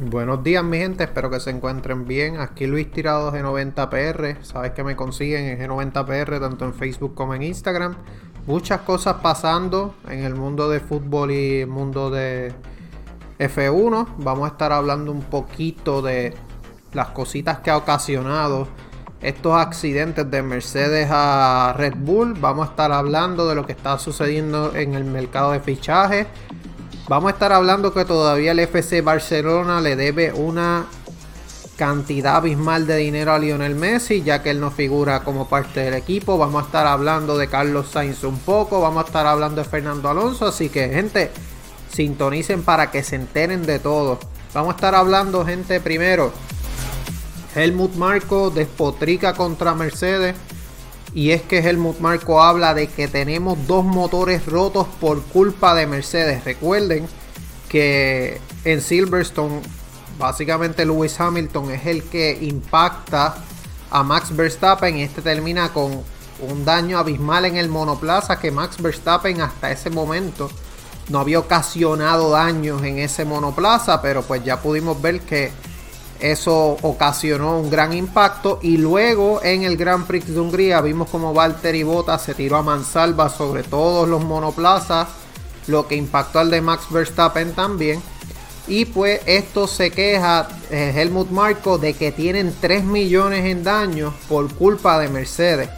Buenos días mi gente, espero que se encuentren bien. Aquí Luis Tirado G90PR. Sabes que me consiguen en G90PR tanto en Facebook como en Instagram. Muchas cosas pasando en el mundo de fútbol y el mundo de F1. Vamos a estar hablando un poquito de las cositas que ha ocasionado estos accidentes de Mercedes a Red Bull. Vamos a estar hablando de lo que está sucediendo en el mercado de fichajes Vamos a estar hablando que todavía el FC Barcelona le debe una cantidad abismal de dinero a Lionel Messi, ya que él no figura como parte del equipo. Vamos a estar hablando de Carlos Sainz un poco, vamos a estar hablando de Fernando Alonso, así que gente, sintonicen para que se enteren de todo. Vamos a estar hablando, gente, primero. Helmut Marco despotrica contra Mercedes. Y es que Helmut Marco habla de que tenemos dos motores rotos por culpa de Mercedes. Recuerden que en Silverstone, básicamente Lewis Hamilton es el que impacta a Max Verstappen y este termina con un daño abismal en el monoplaza que Max Verstappen hasta ese momento no había ocasionado daños en ese monoplaza, pero pues ya pudimos ver que eso ocasionó un gran impacto y luego en el Grand Prix de Hungría vimos como Valtteri Bottas se tiró a mansalva sobre todos los monoplazas, lo que impactó al de Max Verstappen también. Y pues esto se queja eh, Helmut Marko de que tienen 3 millones en daños por culpa de Mercedes.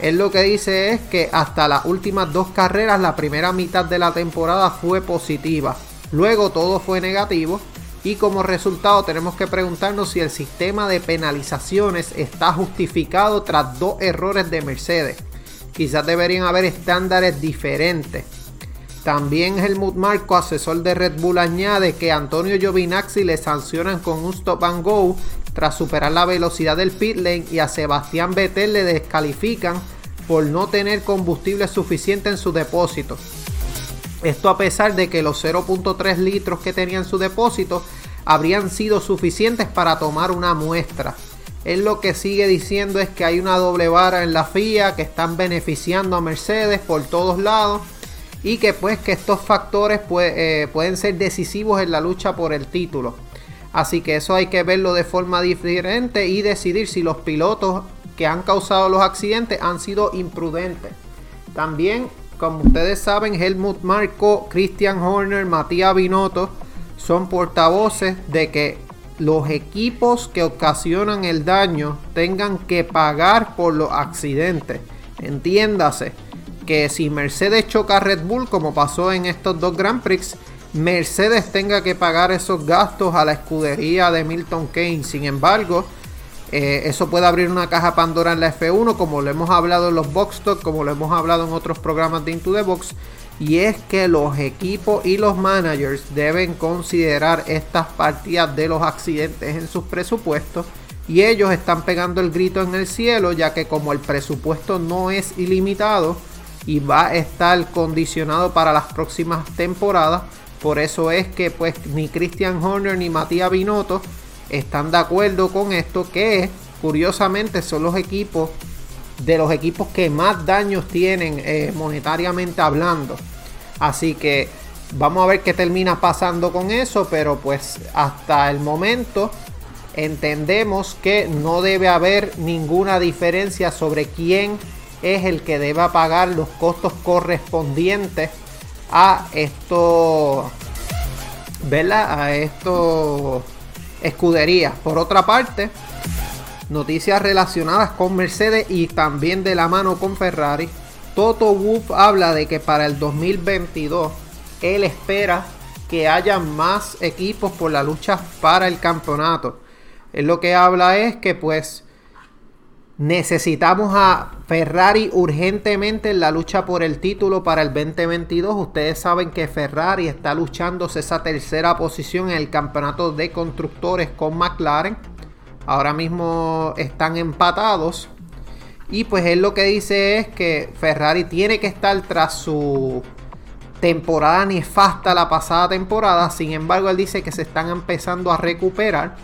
Él lo que dice es que hasta las últimas dos carreras, la primera mitad de la temporada fue positiva. Luego todo fue negativo y como resultado tenemos que preguntarnos si el sistema de penalizaciones está justificado tras dos errores de Mercedes. Quizás deberían haber estándares diferentes. También Helmut Marco, asesor de Red Bull, añade que Antonio Giovinazzi le sancionan con un stop and go tras superar la velocidad del pit lane y a Sebastián Vettel le descalifican por no tener combustible suficiente en su depósito. Esto a pesar de que los 0.3 litros que tenía en su depósito habrían sido suficientes para tomar una muestra. Él lo que sigue diciendo es que hay una doble vara en la FIA que están beneficiando a Mercedes por todos lados y que pues que estos factores eh, pueden ser decisivos en la lucha por el título. Así que eso hay que verlo de forma diferente y decidir si los pilotos que han causado los accidentes han sido imprudentes. También como ustedes saben, Helmut Marco, Christian Horner, Matías Binotto son portavoces de que los equipos que ocasionan el daño tengan que pagar por los accidentes. Entiéndase que si Mercedes choca a Red Bull, como pasó en estos dos Grand Prix, Mercedes tenga que pagar esos gastos a la escudería de Milton Keynes. Sin embargo, eh, eso puede abrir una caja Pandora en la F1, como lo hemos hablado en los Box Talk, como lo hemos hablado en otros programas de Into the Box. Y es que los equipos y los managers deben considerar estas partidas de los accidentes en sus presupuestos. Y ellos están pegando el grito en el cielo, ya que como el presupuesto no es ilimitado y va a estar condicionado para las próximas temporadas, por eso es que pues ni Christian Horner ni Matías Binotto están de acuerdo con esto, que curiosamente son los equipos de los equipos que más daños tienen eh, monetariamente hablando. Así que vamos a ver qué termina pasando con eso, pero pues hasta el momento entendemos que no debe haber ninguna diferencia sobre quién es el que deba pagar los costos correspondientes a esto, ¿verdad? A esto escudería. Por otra parte, noticias relacionadas con Mercedes y también de la mano con Ferrari. Toto Wolff habla de que para el 2022 él espera que haya más equipos por la lucha para el campeonato. Él lo que habla es que pues Necesitamos a Ferrari urgentemente en la lucha por el título para el 2022. Ustedes saben que Ferrari está luchándose esa tercera posición en el campeonato de constructores con McLaren. Ahora mismo están empatados. Y pues él lo que dice es que Ferrari tiene que estar tras su temporada nefasta la pasada temporada. Sin embargo, él dice que se están empezando a recuperar.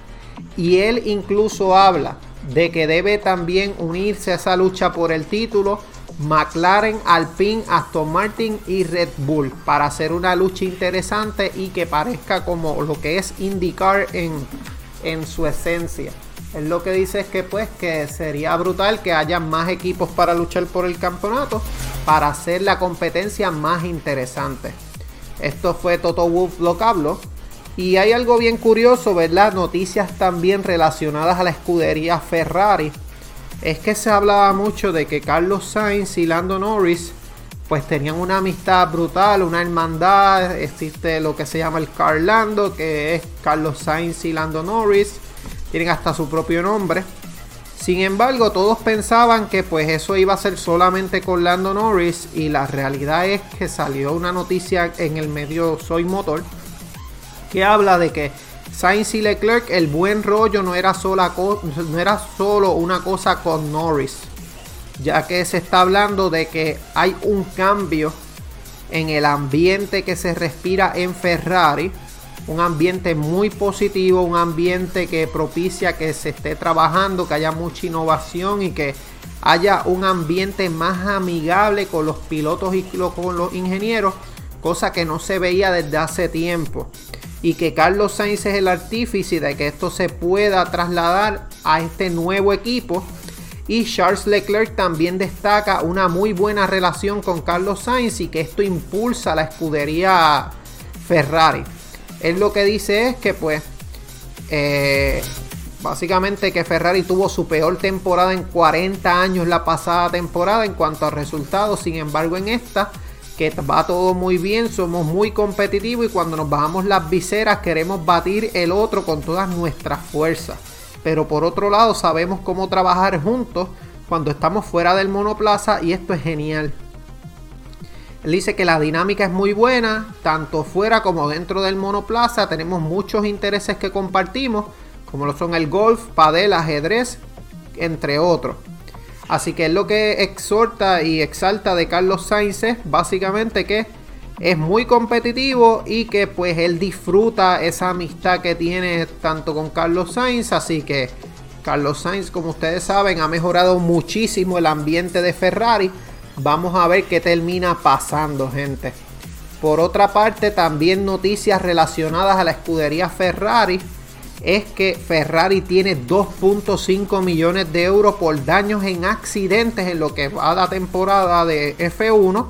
Y él incluso habla de que debe también unirse a esa lucha por el título McLaren, Alpine, Aston Martin y Red Bull para hacer una lucha interesante y que parezca como lo que es IndyCar en, en su esencia. Él lo que dice es que pues que sería brutal que haya más equipos para luchar por el campeonato para hacer la competencia más interesante. Esto fue Toto Wolff lo que. Y hay algo bien curioso, ¿verdad? Noticias también relacionadas a la escudería Ferrari es que se hablaba mucho de que Carlos Sainz y Lando Norris pues tenían una amistad brutal, una hermandad, existe lo que se llama el Carlando, que es Carlos Sainz y Lando Norris, tienen hasta su propio nombre. Sin embargo, todos pensaban que pues eso iba a ser solamente con Lando Norris y la realidad es que salió una noticia en el medio Soy Motor que habla de que Sainz y Leclerc, el buen rollo no era, sola no era solo una cosa con Norris, ya que se está hablando de que hay un cambio en el ambiente que se respira en Ferrari, un ambiente muy positivo, un ambiente que propicia que se esté trabajando, que haya mucha innovación y que haya un ambiente más amigable con los pilotos y con los ingenieros, cosa que no se veía desde hace tiempo y que Carlos Sainz es el artífice de que esto se pueda trasladar a este nuevo equipo. Y Charles Leclerc también destaca una muy buena relación con Carlos Sainz y que esto impulsa la escudería Ferrari. Él lo que dice es que pues eh, básicamente que Ferrari tuvo su peor temporada en 40 años la pasada temporada en cuanto a resultados. Sin embargo en esta que va todo muy bien, somos muy competitivos y cuando nos bajamos las viseras queremos batir el otro con todas nuestras fuerzas. Pero por otro lado sabemos cómo trabajar juntos cuando estamos fuera del monoplaza y esto es genial. Él dice que la dinámica es muy buena, tanto fuera como dentro del monoplaza. Tenemos muchos intereses que compartimos, como lo son el golf, padel, ajedrez, entre otros. Así que es lo que exhorta y exalta de Carlos Sainz es básicamente que es muy competitivo y que pues él disfruta esa amistad que tiene tanto con Carlos Sainz. Así que Carlos Sainz, como ustedes saben, ha mejorado muchísimo el ambiente de Ferrari. Vamos a ver qué termina pasando, gente. Por otra parte, también noticias relacionadas a la escudería Ferrari es que Ferrari tiene 2.5 millones de euros por daños en accidentes en lo que va a la temporada de F1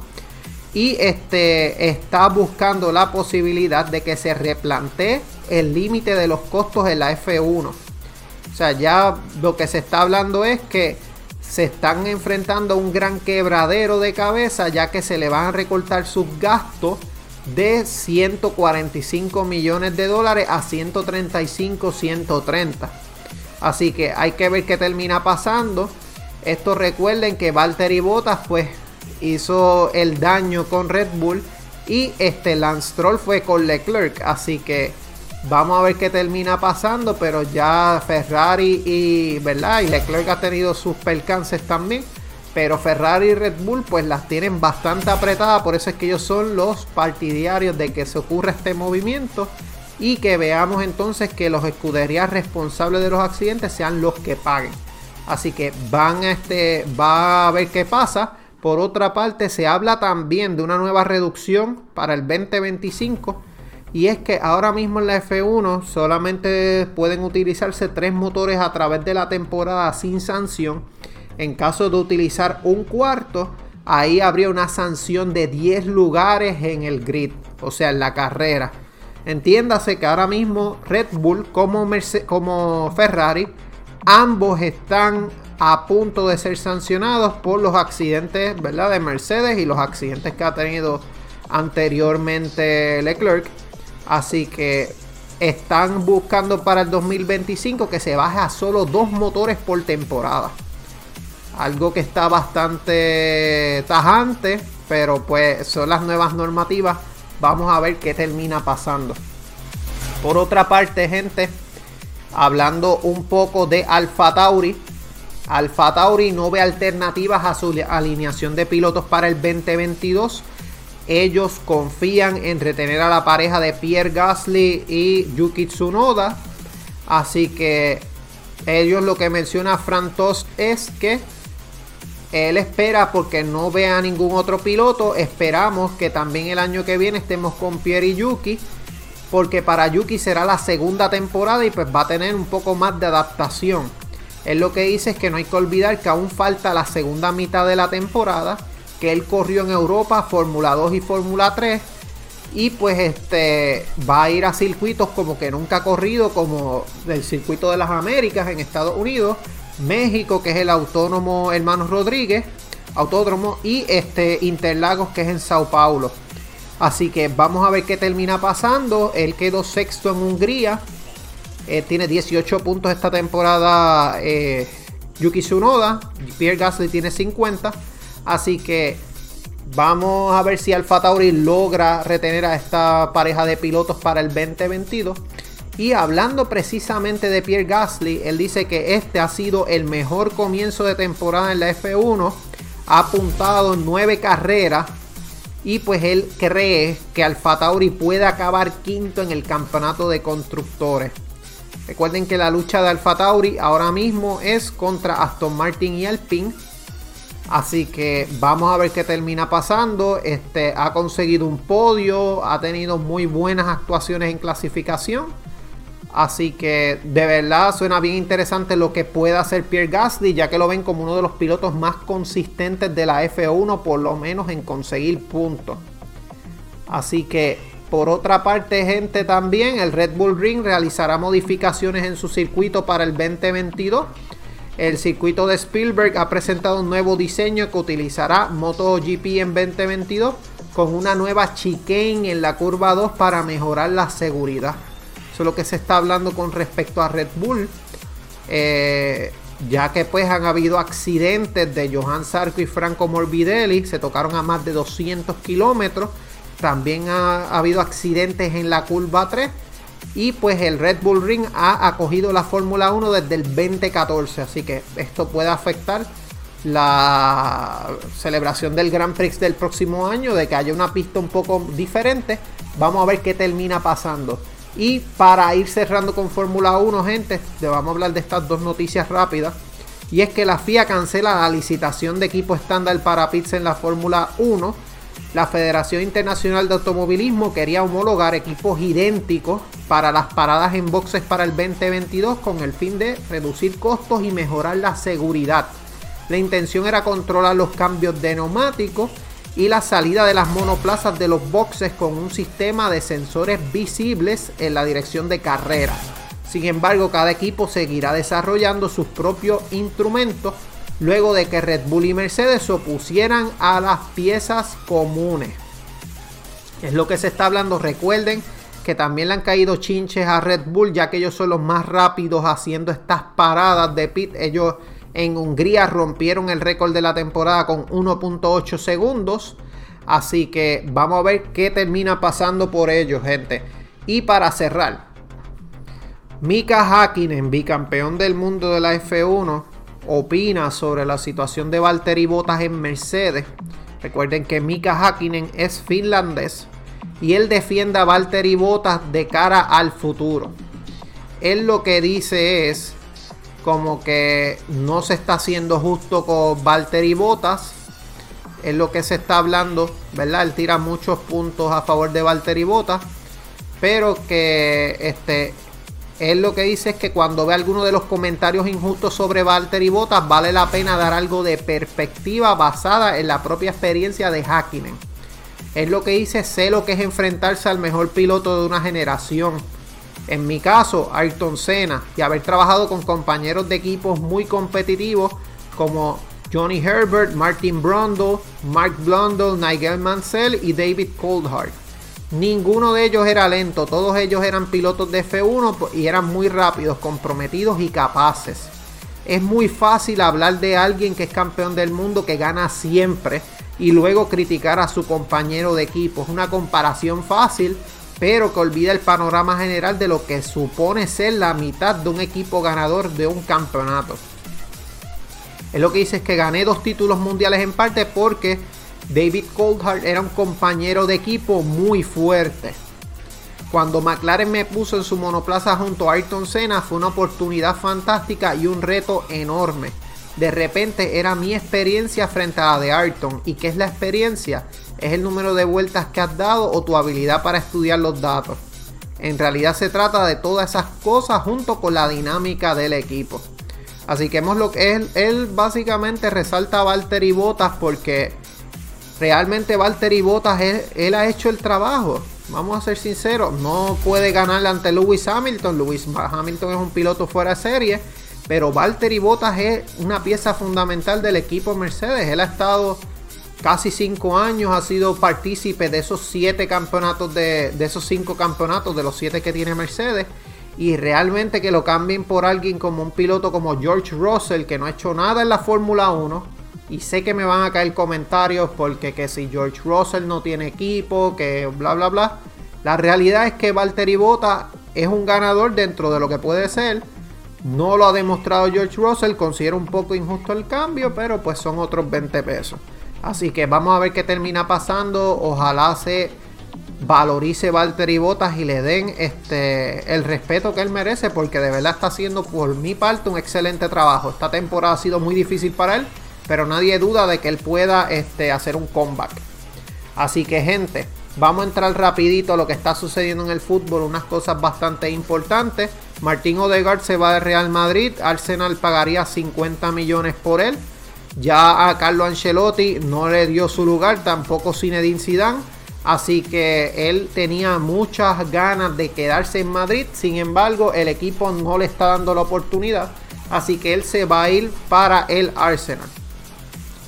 y este está buscando la posibilidad de que se replantee el límite de los costos en la F1. O sea, ya lo que se está hablando es que se están enfrentando a un gran quebradero de cabeza ya que se le van a recortar sus gastos de 145 millones de dólares a 135, 130. Así que hay que ver qué termina pasando. Esto recuerden que Valtteri Bottas pues hizo el daño con Red Bull y este Lance Stroll fue con Leclerc. Así que vamos a ver qué termina pasando, pero ya Ferrari y, ¿verdad? y Leclerc ha tenido sus percances también. Pero Ferrari y Red Bull pues las tienen bastante apretadas. Por eso es que ellos son los partidarios de que se ocurra este movimiento. Y que veamos entonces que los escuderías responsables de los accidentes sean los que paguen. Así que van a este, va a ver qué pasa. Por otra parte, se habla también de una nueva reducción para el 2025. Y es que ahora mismo en la F1 solamente pueden utilizarse tres motores a través de la temporada sin sanción. En caso de utilizar un cuarto, ahí habría una sanción de 10 lugares en el grid, o sea, en la carrera. Entiéndase que ahora mismo Red Bull como, como Ferrari, ambos están a punto de ser sancionados por los accidentes ¿verdad? de Mercedes y los accidentes que ha tenido anteriormente Leclerc. Así que están buscando para el 2025 que se baje a solo dos motores por temporada. Algo que está bastante tajante, pero pues son las nuevas normativas. Vamos a ver qué termina pasando. Por otra parte, gente, hablando un poco de Alfa Tauri. Alfa Tauri no ve alternativas a su alineación de pilotos para el 2022. Ellos confían en retener a la pareja de Pierre Gasly y Yuki Tsunoda. Así que ellos lo que menciona Fran es que él espera porque no vea ningún otro piloto. Esperamos que también el año que viene estemos con Pierre y Yuki. Porque para Yuki será la segunda temporada y pues va a tener un poco más de adaptación. Él lo que dice es que no hay que olvidar que aún falta la segunda mitad de la temporada. Que él corrió en Europa, Fórmula 2 y Fórmula 3. Y pues este va a ir a circuitos como que nunca ha corrido, como el circuito de las Américas en Estados Unidos México, que es el Autónomo Hermanos Rodríguez, Autódromo, y este Interlagos, que es en Sao Paulo. Así que vamos a ver qué termina pasando. Él quedó sexto en Hungría. Eh, tiene 18 puntos esta temporada. Eh, Yuki Tsunoda. Pierre Gasly tiene 50. Así que vamos a ver si Alfa Tauri logra retener a esta pareja de pilotos para el 2022. Y hablando precisamente de Pierre Gasly, él dice que este ha sido el mejor comienzo de temporada en la F1. Ha apuntado nueve carreras. Y pues él cree que Alfa Tauri puede acabar quinto en el campeonato de constructores. Recuerden que la lucha de Alfa Tauri ahora mismo es contra Aston Martin y Alpine. Así que vamos a ver qué termina pasando. Este ha conseguido un podio, ha tenido muy buenas actuaciones en clasificación. Así que de verdad suena bien interesante lo que puede hacer Pierre Gasly, ya que lo ven como uno de los pilotos más consistentes de la F1, por lo menos en conseguir puntos. Así que por otra parte, gente, también el Red Bull Ring realizará modificaciones en su circuito para el 2022. El circuito de Spielberg ha presentado un nuevo diseño que utilizará MotoGP en 2022 con una nueva chicane en la curva 2 para mejorar la seguridad. Eso es lo que se está hablando con respecto a Red Bull. Eh, ya que pues han habido accidentes de Johan Sarko y Franco Morbidelli, se tocaron a más de 200 kilómetros. También ha, habido accidentes en la curva 3. Y pues el Red Bull Ring ha acogido la Fórmula 1 desde el 2014. Así que esto puede afectar la celebración del Grand Prix del próximo año, de que haya una pista un poco diferente. Vamos a ver qué termina pasando. Y para ir cerrando con Fórmula 1, gente, le vamos a hablar de estas dos noticias rápidas. Y es que la FIA cancela la licitación de equipo estándar para pits en la Fórmula 1. La Federación Internacional de Automovilismo quería homologar equipos idénticos para las paradas en boxes para el 2022 con el fin de reducir costos y mejorar la seguridad. La intención era controlar los cambios de neumáticos y la salida de las monoplazas de los boxes con un sistema de sensores visibles en la dirección de carrera. Sin embargo, cada equipo seguirá desarrollando sus propios instrumentos luego de que Red Bull y Mercedes se opusieran a las piezas comunes. Es lo que se está hablando. Recuerden que también le han caído chinches a Red Bull ya que ellos son los más rápidos haciendo estas paradas de pit. Ellos en Hungría rompieron el récord de la temporada con 1.8 segundos. Así que vamos a ver qué termina pasando por ellos, gente. Y para cerrar, Mika Hakkinen, bicampeón del mundo de la F1, opina sobre la situación de Valtteri Bottas en Mercedes. Recuerden que Mika Hakkinen es finlandés y él defiende a Valtteri Bottas de cara al futuro. Él lo que dice es como que no se está haciendo justo con Valtteri Bottas. Es lo que se está hablando, ¿verdad? Él tira muchos puntos a favor de Valtteri Bottas. Pero que este, él lo que dice es que cuando ve alguno de los comentarios injustos sobre Valtteri Bottas, vale la pena dar algo de perspectiva basada en la propia experiencia de Hakkinen. Es lo que dice, sé lo que es enfrentarse al mejor piloto de una generación en mi caso, Ayrton Senna, y haber trabajado con compañeros de equipos muy competitivos como Johnny Herbert, Martin Brundle, Mark Blundell, Nigel Mansell y David Coulthard. Ninguno de ellos era lento, todos ellos eran pilotos de F1 y eran muy rápidos, comprometidos y capaces. Es muy fácil hablar de alguien que es campeón del mundo, que gana siempre, y luego criticar a su compañero de equipo. Es una comparación fácil, pero que olvida el panorama general de lo que supone ser la mitad de un equipo ganador de un campeonato. Es lo que dice que gané dos títulos mundiales en parte porque David Coulthard era un compañero de equipo muy fuerte. Cuando McLaren me puso en su monoplaza junto a Ayrton Senna fue una oportunidad fantástica y un reto enorme. De repente era mi experiencia frente a la de Ayrton. ¿Y qué es la experiencia? Es el número de vueltas que has dado o tu habilidad para estudiar los datos. En realidad se trata de todas esas cosas junto con la dinámica del equipo. Así que hemos lo que él, él básicamente resalta a Valtteri Bottas porque realmente Valtteri Bottas él, él, ha hecho el trabajo. Vamos a ser sinceros, no puede ganarle ante Lewis Hamilton. Lewis Hamilton es un piloto fuera de serie, pero Valtteri Bottas es una pieza fundamental del equipo Mercedes. Él ha estado casi cinco años, ha sido partícipe de esos siete campeonatos, de, de esos cinco campeonatos, de los siete que tiene Mercedes y realmente que lo cambien por alguien como un piloto como George Russell que no ha hecho nada en la Fórmula 1 y sé que me van a caer comentarios porque que si George Russell no tiene equipo, que bla bla bla. La realidad es que Valtteri Bota es un ganador dentro de lo que puede ser. No lo ha demostrado George Russell, considero un poco injusto el cambio, pero pues son otros 20 pesos. Así que vamos a ver qué termina pasando. Ojalá se valorice Valtteri Bottas y le den este, el respeto que él merece porque de verdad está haciendo por mi parte un excelente trabajo. Esta temporada ha sido muy difícil para él, pero nadie duda de que él pueda este, hacer un comeback. Así que gente, vamos a entrar rapidito a lo que está sucediendo en el fútbol, unas cosas bastante importantes. Martín Odegaard se va de Real Madrid, Arsenal pagaría 50 millones por él. Ya a Carlo Ancelotti no le dio su lugar, tampoco Zinedine Zidane Así que él tenía muchas ganas de quedarse en Madrid. Sin embargo, el equipo no le está dando la oportunidad. Así que él se va a ir para el Arsenal.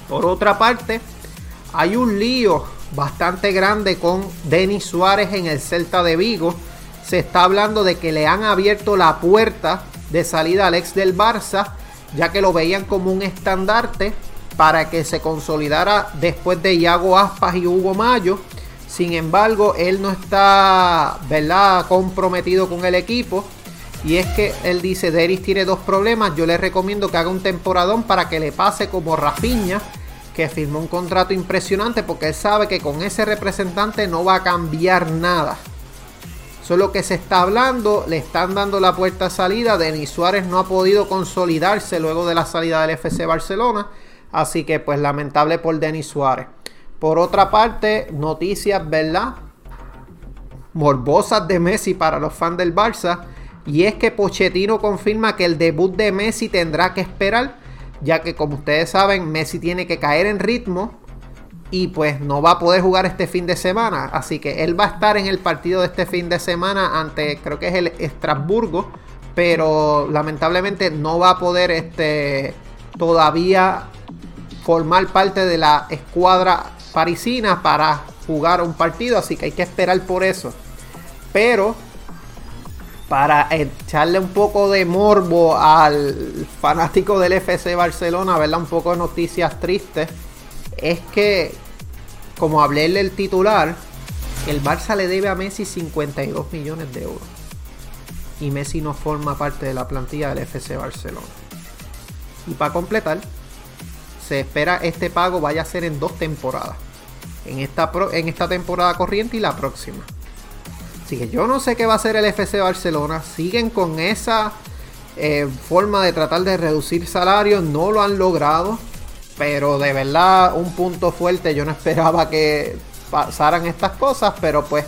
Por otra parte, hay un lío bastante grande con Denis Suárez en el Celta de Vigo. Se está hablando de que le han abierto la puerta de salida al ex del Barça, ya que lo veían como un estandarte para que se consolidara después de Iago Aspas y Hugo Mayo. Sin embargo, él no está, ¿verdad?, comprometido con el equipo. Y es que él dice, Deris tiene dos problemas. Yo le recomiendo que haga un temporadón para que le pase como Rafiña, que firmó un contrato impresionante porque él sabe que con ese representante no va a cambiar nada. Solo que se está hablando, le están dando la puerta a salida. Denis Suárez no ha podido consolidarse luego de la salida del FC Barcelona. Así que pues lamentable por Denis Suárez. Por otra parte, noticias, ¿verdad? Morbosas de Messi para los fans del Barça. Y es que Pochettino confirma que el debut de Messi tendrá que esperar, ya que como ustedes saben, Messi tiene que caer en ritmo y pues no va a poder jugar este fin de semana. Así que él va a estar en el partido de este fin de semana ante, creo que es el Estrasburgo, pero lamentablemente no va a poder este, todavía formar parte de la escuadra parisina para jugar un partido, así que hay que esperar por eso. Pero para echarle un poco de morbo al fanático del FC Barcelona, verla un poco de noticias tristes, es que, como hablé en el titular, el Barça le debe a Messi 52 millones de euros. Y Messi no forma parte de la plantilla del FC Barcelona. Y para completar, se espera este pago vaya a ser en dos temporadas. En esta, en esta temporada corriente y la próxima. Así que yo no sé qué va a hacer el FC Barcelona. Siguen con esa eh, forma de tratar de reducir salarios. No lo han logrado. Pero de verdad, un punto fuerte. Yo no esperaba que pasaran estas cosas. Pero pues,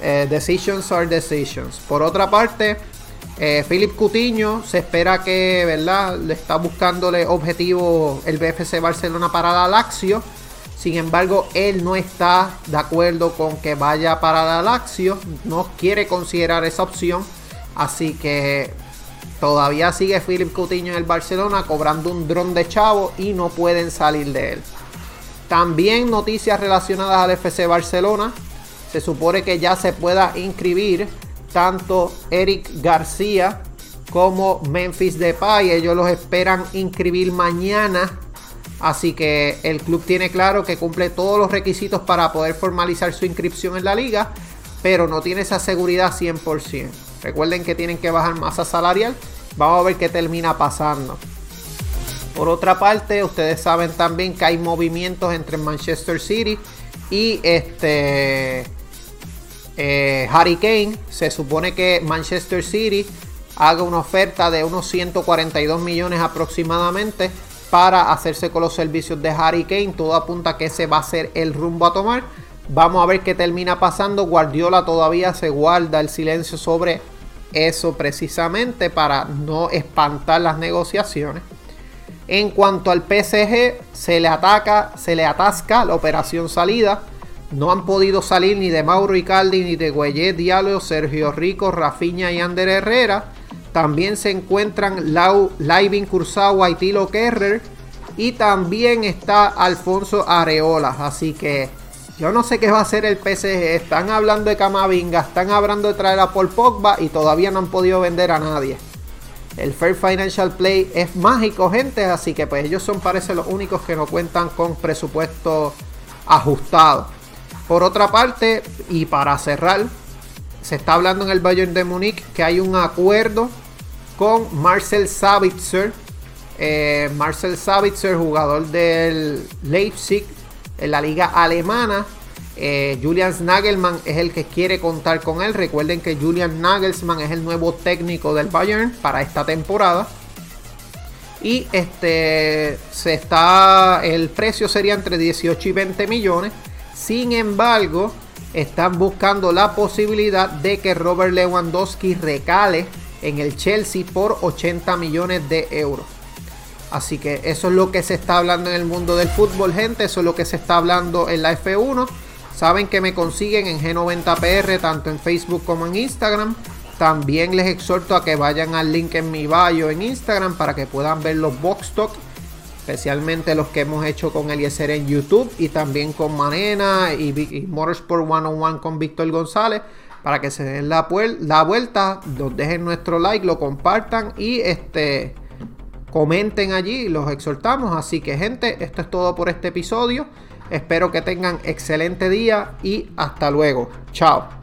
eh, decisions are decisions. Por otra parte, eh, Philip Cutiño se espera que, ¿verdad? Le está buscándole objetivo el BFC Barcelona para la Lazio. Sin embargo, él no está de acuerdo con que vaya para la Lazio. No quiere considerar esa opción. Así que todavía sigue Philip Coutinho en el Barcelona cobrando un dron de chavo y no pueden salir de él. También noticias relacionadas al FC Barcelona. Se supone que ya se pueda inscribir tanto Eric García como Memphis Depay. Ellos los esperan inscribir mañana. Así que el club tiene claro que cumple todos los requisitos para poder formalizar su inscripción en la liga. pero no tiene esa seguridad 100%. Recuerden que tienen que bajar masa salarial. Vamos a ver qué termina pasando. Por otra parte, ustedes saben también que hay movimientos entre Manchester City y este eh, Harry Kane. Se supone que Manchester City haga una oferta de unos 142 millones aproximadamente para hacerse con los servicios de Harry Kane. Todo apunta a que ese va a ser el rumbo a tomar. Vamos a ver qué termina pasando. Guardiola todavía se guarda el silencio sobre eso precisamente para no espantar las negociaciones. En cuanto al PSG, se le ataca, se le atasca la operación salida. No han podido salir ni de Mauro Icardi, ni de Guayet Diallo, Sergio Rico, Rafinha y Ander Herrera. También se encuentran Lau, Laivin Kurzawa y Tilo Kerrer. Y también está Alfonso Areola. Así que yo no sé qué va a hacer el PSG. Están hablando de Camavinga, están hablando de traer a Paul Pogba y todavía no han podido vender a nadie. El Fair Financial Play es mágico, gente, así que pues ellos son parece los únicos que no cuentan con presupuesto ajustado. Por otra parte, y para cerrar, se está hablando en el Bayern de Múnich que hay un acuerdo con Marcel Sabitzer. Eh, Marcel Sabitzer, jugador del Leipzig, en la liga alemana. Eh, Julian Nagelmann es el que quiere contar con él. Recuerden que Julian Nagelsmann es el nuevo técnico del Bayern para esta temporada. Y este se está. El precio sería entre 18 y 20 millones. Sin embargo, están buscando la posibilidad de que Robert Lewandowski recale en el Chelsea por 80 millones de euros. Así que eso es lo que se está hablando en el mundo del fútbol, gente. Eso es lo que se está hablando en la F1. Saben que me consiguen en G90PR tanto en Facebook como en Instagram. También les exhorto a que vayan al link en mi bio en Instagram para que puedan ver los box talk, especialmente los que hemos hecho con Eliezer en YouTube y también con Manena y, y Motorsport 101 con Víctor González para que se den la, vuelta, nos dejen nuestro like, lo compartan y este comenten allí, los exhortamos. Así que gente, esto es todo por este episodio. Espero que tengan excelente día y hasta luego. Chao.